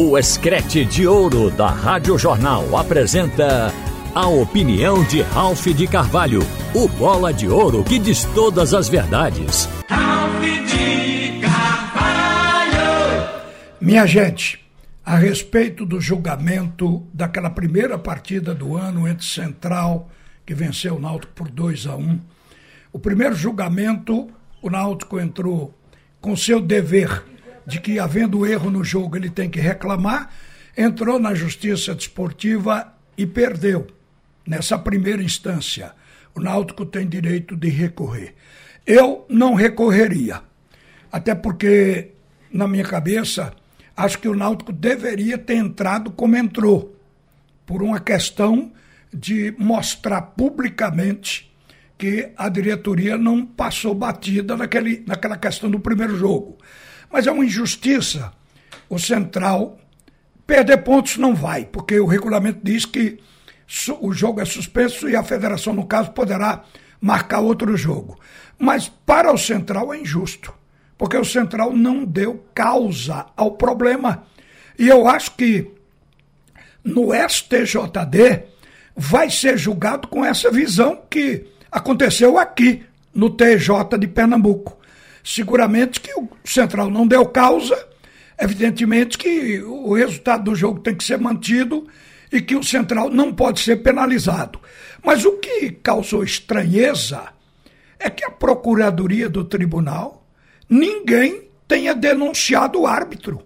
O Escrete de Ouro da Rádio Jornal apresenta a opinião de Ralph de Carvalho, o bola de ouro que diz todas as verdades. Ralph de Carvalho! Minha gente, a respeito do julgamento daquela primeira partida do ano entre Central, que venceu o Náutico por 2 a 1 o primeiro julgamento, o Náutico entrou com seu dever de que, havendo erro no jogo, ele tem que reclamar, entrou na Justiça Desportiva e perdeu. Nessa primeira instância, o Náutico tem direito de recorrer. Eu não recorreria, até porque, na minha cabeça, acho que o Náutico deveria ter entrado como entrou, por uma questão de mostrar publicamente que a diretoria não passou batida naquele, naquela questão do primeiro jogo. Mas é uma injustiça o Central perder pontos não vai, porque o regulamento diz que o jogo é suspenso e a federação, no caso, poderá marcar outro jogo. Mas para o Central é injusto, porque o Central não deu causa ao problema. E eu acho que no STJD vai ser julgado com essa visão que aconteceu aqui, no TJ de Pernambuco. Seguramente que o Central não deu causa, evidentemente que o resultado do jogo tem que ser mantido e que o Central não pode ser penalizado. Mas o que causou estranheza é que a Procuradoria do Tribunal, ninguém tenha denunciado o árbitro.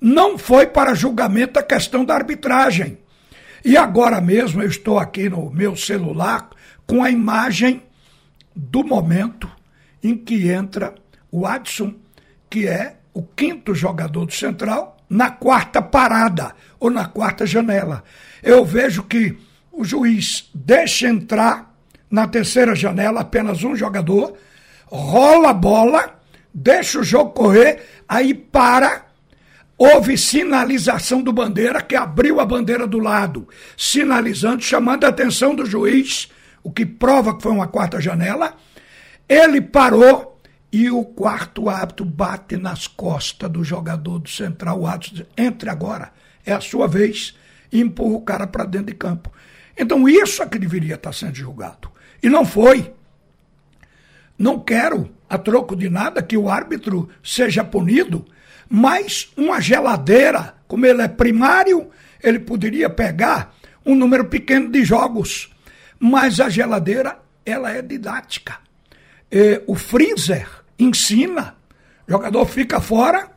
Não foi para julgamento a questão da arbitragem. E agora mesmo eu estou aqui no meu celular com a imagem do momento em que entra o Adson, que é o quinto jogador do Central, na quarta parada ou na quarta janela. Eu vejo que o juiz deixa entrar na terceira janela apenas um jogador, rola a bola, deixa o jogo correr, aí para. Houve sinalização do bandeira, que abriu a bandeira do lado, sinalizando, chamando a atenção do juiz o que prova que foi uma quarta janela. Ele parou e o quarto hábito bate nas costas do jogador do central. O hábito diz, entre agora, é a sua vez, e empurra o cara para dentro de campo. Então isso é que deveria estar sendo julgado. E não foi. Não quero, a troco de nada, que o árbitro seja punido, mas uma geladeira, como ele é primário, ele poderia pegar um número pequeno de jogos mas a geladeira, ela é didática. E o freezer ensina. O jogador fica fora,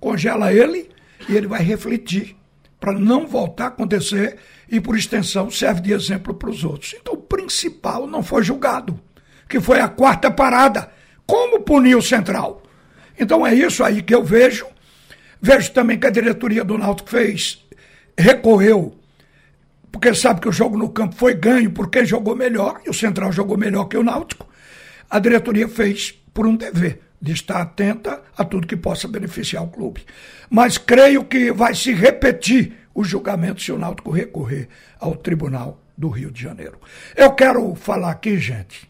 congela ele e ele vai refletir para não voltar a acontecer e, por extensão, serve de exemplo para os outros. Então, o principal não foi julgado, que foi a quarta parada. Como punir o Central? Então, é isso aí que eu vejo. Vejo também que a diretoria do Náutico fez, recorreu porque sabe que o jogo no campo foi ganho por quem jogou melhor, e o Central jogou melhor que o Náutico. A diretoria fez por um dever de estar atenta a tudo que possa beneficiar o clube. Mas creio que vai se repetir o julgamento se o Náutico recorrer ao Tribunal do Rio de Janeiro. Eu quero falar aqui, gente,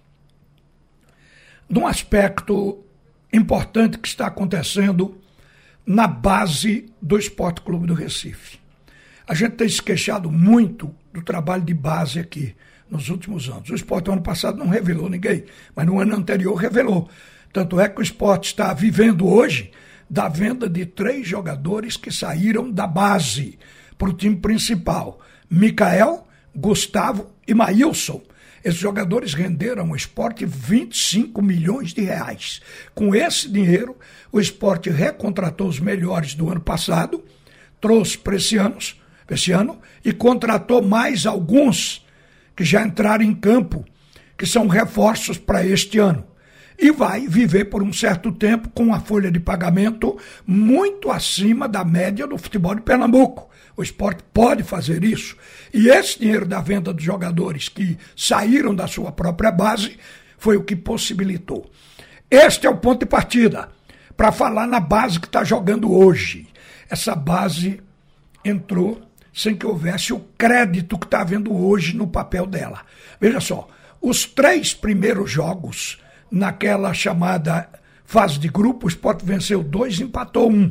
de um aspecto importante que está acontecendo na base do Esporte Clube do Recife. A gente tem se queixado muito do trabalho de base aqui nos últimos anos. O esporte, ano passado, não revelou ninguém, mas no ano anterior revelou. Tanto é que o esporte está vivendo hoje da venda de três jogadores que saíram da base para o time principal: Mikael, Gustavo e Maílson. Esses jogadores renderam ao esporte 25 milhões de reais. Com esse dinheiro, o esporte recontratou os melhores do ano passado, trouxe para esse ano esse ano e contratou mais alguns que já entraram em campo, que são reforços para este ano. E vai viver por um certo tempo com uma folha de pagamento muito acima da média do futebol de Pernambuco. O esporte pode fazer isso. E esse dinheiro da venda dos jogadores que saíram da sua própria base foi o que possibilitou. Este é o ponto de partida para falar na base que está jogando hoje. Essa base entrou sem que houvesse o crédito que está havendo hoje no papel dela. Veja só, os três primeiros jogos, naquela chamada fase de grupo, o Sport venceu dois, empatou um.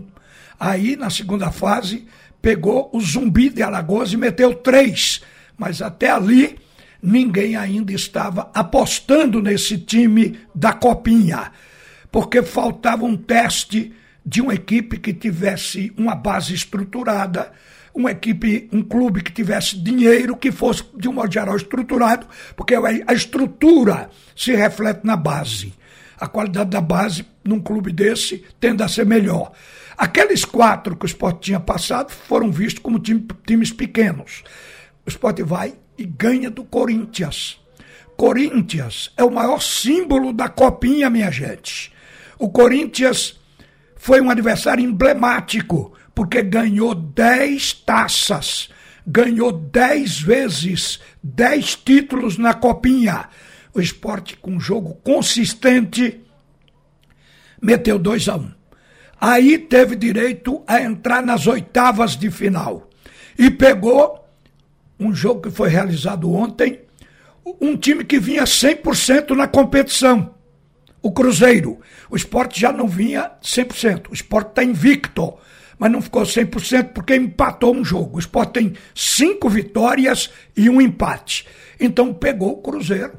Aí, na segunda fase, pegou o Zumbi de Alagoas e meteu três. Mas até ali, ninguém ainda estava apostando nesse time da Copinha, porque faltava um teste de uma equipe que tivesse uma base estruturada, uma equipe, um clube que tivesse dinheiro, que fosse de um modo geral estruturado, porque a estrutura se reflete na base. A qualidade da base num clube desse tende a ser melhor. Aqueles quatro que o Sport tinha passado foram vistos como time, times pequenos. O Sport vai e ganha do Corinthians. Corinthians é o maior símbolo da copinha, minha gente. O Corinthians foi um adversário emblemático, porque ganhou 10 taças, ganhou 10 vezes 10 títulos na copinha. O esporte, com jogo consistente, meteu 2 a 1 um. Aí teve direito a entrar nas oitavas de final. E pegou um jogo que foi realizado ontem, um time que vinha 100% na competição. O Cruzeiro. O esporte já não vinha 100%. O esporte está invicto, mas não ficou 100% porque empatou um jogo. O esporte tem cinco vitórias e um empate. Então pegou o Cruzeiro.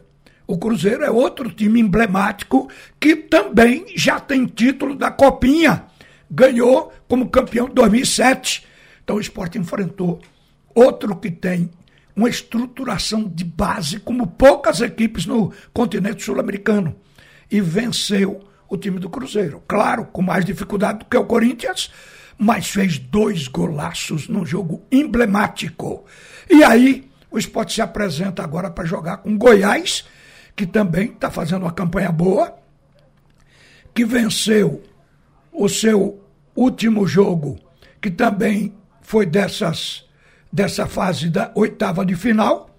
O Cruzeiro é outro time emblemático que também já tem título da Copinha. Ganhou como campeão de 2007. Então o esporte enfrentou Outro que tem uma estruturação de base como poucas equipes no continente sul-americano. E venceu o time do Cruzeiro. Claro, com mais dificuldade do que o Corinthians, mas fez dois golaços num jogo emblemático. E aí, o esporte se apresenta agora para jogar com Goiás, que também está fazendo uma campanha boa, que venceu o seu último jogo, que também foi dessas dessa fase da oitava de final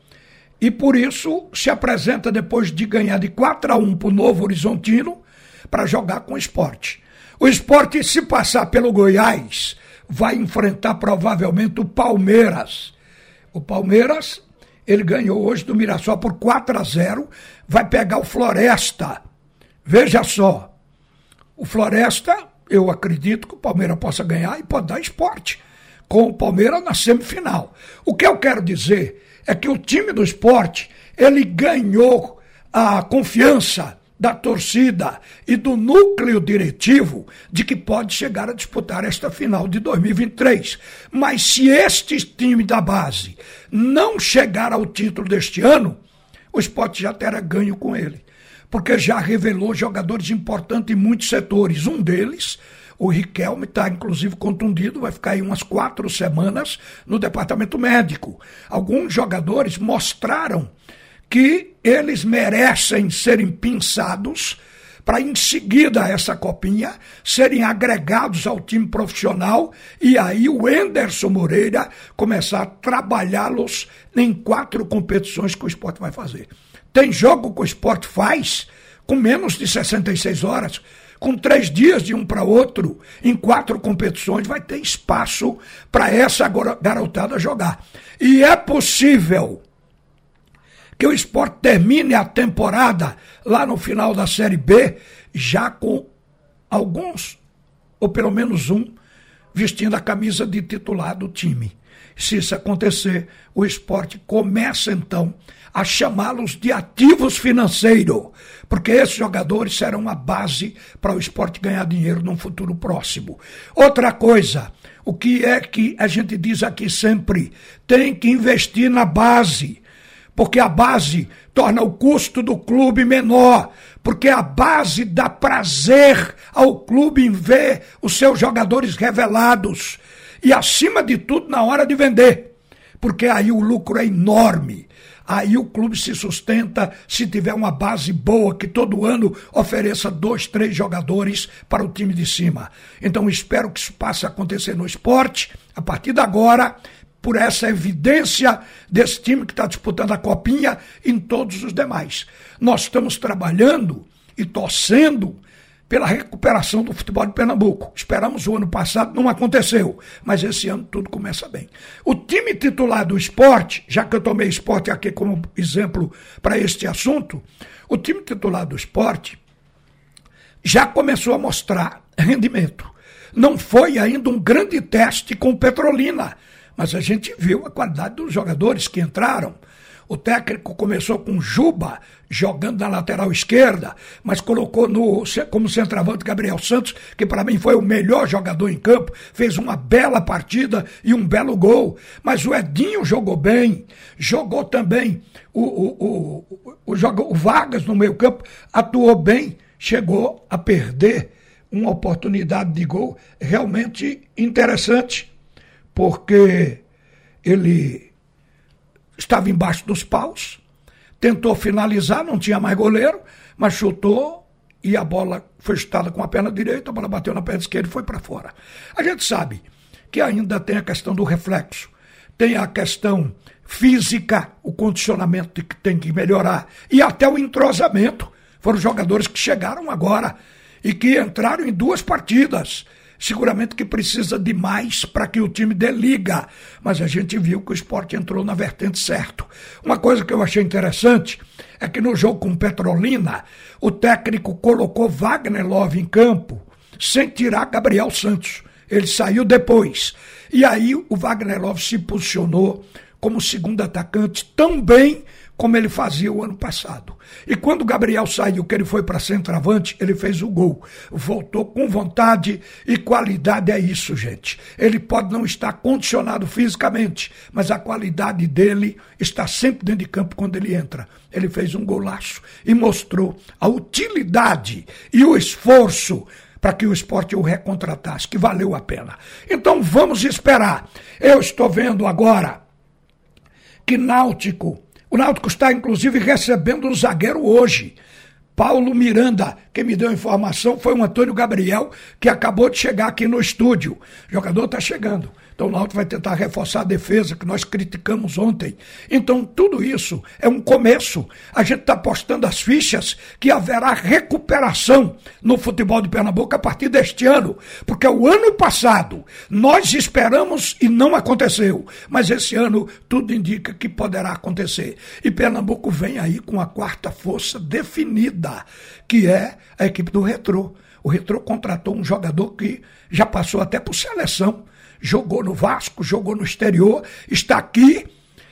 e por isso se apresenta depois de ganhar de 4 a 1 para o Novo Horizontino para jogar com o esporte. O esporte, se passar pelo Goiás, vai enfrentar provavelmente o Palmeiras. O Palmeiras, ele ganhou hoje do Mirassol por 4 a 0, vai pegar o Floresta. Veja só, o Floresta, eu acredito que o Palmeiras possa ganhar e pode dar esporte com o Palmeiras na semifinal. O que eu quero dizer é que o time do esporte ele ganhou a confiança da torcida e do núcleo diretivo de que pode chegar a disputar esta final de 2023. Mas se este time da base não chegar ao título deste ano, o esporte já terá ganho com ele. Porque já revelou jogadores importantes em muitos setores. Um deles o Riquelme está, inclusive, contundido, vai ficar aí umas quatro semanas no departamento médico. Alguns jogadores mostraram que eles merecem serem pinçados para em seguida essa copinha serem agregados ao time profissional e aí o Enderson Moreira começar a trabalhá-los em quatro competições que o esporte vai fazer. Tem jogo que o esporte faz com menos de 66 horas com três dias de um para outro, em quatro competições, vai ter espaço para essa garotada jogar. E é possível que o esporte termine a temporada lá no final da Série B, já com alguns, ou pelo menos um, vestindo a camisa de titular do time. Se isso acontecer, o esporte começa então a chamá-los de ativos financeiros, porque esses jogadores serão a base para o esporte ganhar dinheiro num futuro próximo. Outra coisa, o que é que a gente diz aqui sempre? Tem que investir na base, porque a base torna o custo do clube menor, porque a base dá prazer ao clube em ver os seus jogadores revelados e, acima de tudo, na hora de vender, porque aí o lucro é enorme. Aí o clube se sustenta se tiver uma base boa que todo ano ofereça dois, três jogadores para o time de cima. Então espero que isso passe a acontecer no esporte a partir de agora, por essa evidência desse time que está disputando a copinha em todos os demais. Nós estamos trabalhando e torcendo pela recuperação do futebol de Pernambuco. Esperamos o ano passado, não aconteceu, mas esse ano tudo começa bem. O time titular do esporte, já que eu tomei esporte aqui como exemplo para este assunto, o time titular do esporte já começou a mostrar rendimento. Não foi ainda um grande teste com Petrolina, mas a gente viu a qualidade dos jogadores que entraram. O técnico começou com Juba jogando na lateral esquerda, mas colocou no, como centroavante Gabriel Santos, que para mim foi o melhor jogador em campo, fez uma bela partida e um belo gol. Mas o Edinho jogou bem, jogou também o, o, o, o, o, Vargas no meio campo, atuou bem, chegou a perder uma oportunidade de gol realmente interessante, porque ele estava embaixo dos paus, tentou finalizar, não tinha mais goleiro, mas chutou e a bola foi chutada com a perna direita, a bola bateu na perna esquerda e foi para fora. A gente sabe que ainda tem a questão do reflexo, tem a questão física, o condicionamento que tem que melhorar e até o entrosamento. Foram jogadores que chegaram agora e que entraram em duas partidas seguramente que precisa de mais para que o time dê liga. Mas a gente viu que o esporte entrou na vertente certo. Uma coisa que eu achei interessante é que no jogo com Petrolina, o técnico colocou Wagner Love em campo sem tirar Gabriel Santos. Ele saiu depois. E aí o Wagner Love se posicionou como segundo atacante tão bem como ele fazia o ano passado. E quando o Gabriel saiu, que ele foi para centroavante, ele fez o gol. Voltou com vontade e qualidade é isso, gente. Ele pode não estar condicionado fisicamente, mas a qualidade dele está sempre dentro de campo quando ele entra. Ele fez um golaço e mostrou a utilidade e o esforço para que o esporte o recontratasse, que valeu a pena. Então vamos esperar. Eu estou vendo agora que Náutico o Náutico está, inclusive, recebendo um zagueiro hoje. Paulo Miranda, quem me deu a informação foi o Antônio Gabriel, que acabou de chegar aqui no estúdio. O jogador está chegando. Então o Náutico vai tentar reforçar a defesa que nós criticamos ontem. Então tudo isso é um começo. A gente está postando as fichas que haverá recuperação no futebol de Pernambuco a partir deste ano, porque o ano passado nós esperamos e não aconteceu, mas esse ano tudo indica que poderá acontecer. E Pernambuco vem aí com a quarta força definida, que é a equipe do Retrô. O Retrô contratou um jogador que já passou até por seleção jogou no Vasco, jogou no exterior, está aqui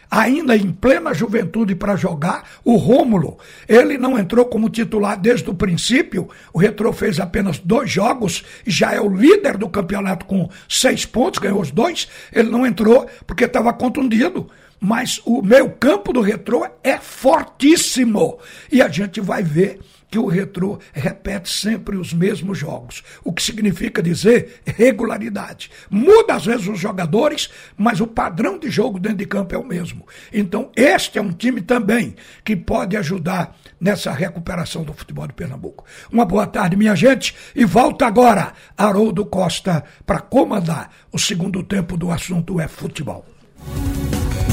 ainda em plena juventude para jogar, o Rômulo. Ele não entrou como titular desde o princípio. O Retro fez apenas dois jogos já é o líder do campeonato com seis pontos, ganhou os dois. Ele não entrou porque estava contundido. Mas o meio campo do Retro é fortíssimo. E a gente vai ver que o retrô repete sempre os mesmos jogos, o que significa dizer regularidade. Muda às vezes os jogadores, mas o padrão de jogo dentro de campo é o mesmo. Então, este é um time também que pode ajudar nessa recuperação do futebol de Pernambuco. Uma boa tarde, minha gente, e volta agora Haroldo Costa para comandar o segundo tempo do assunto é futebol.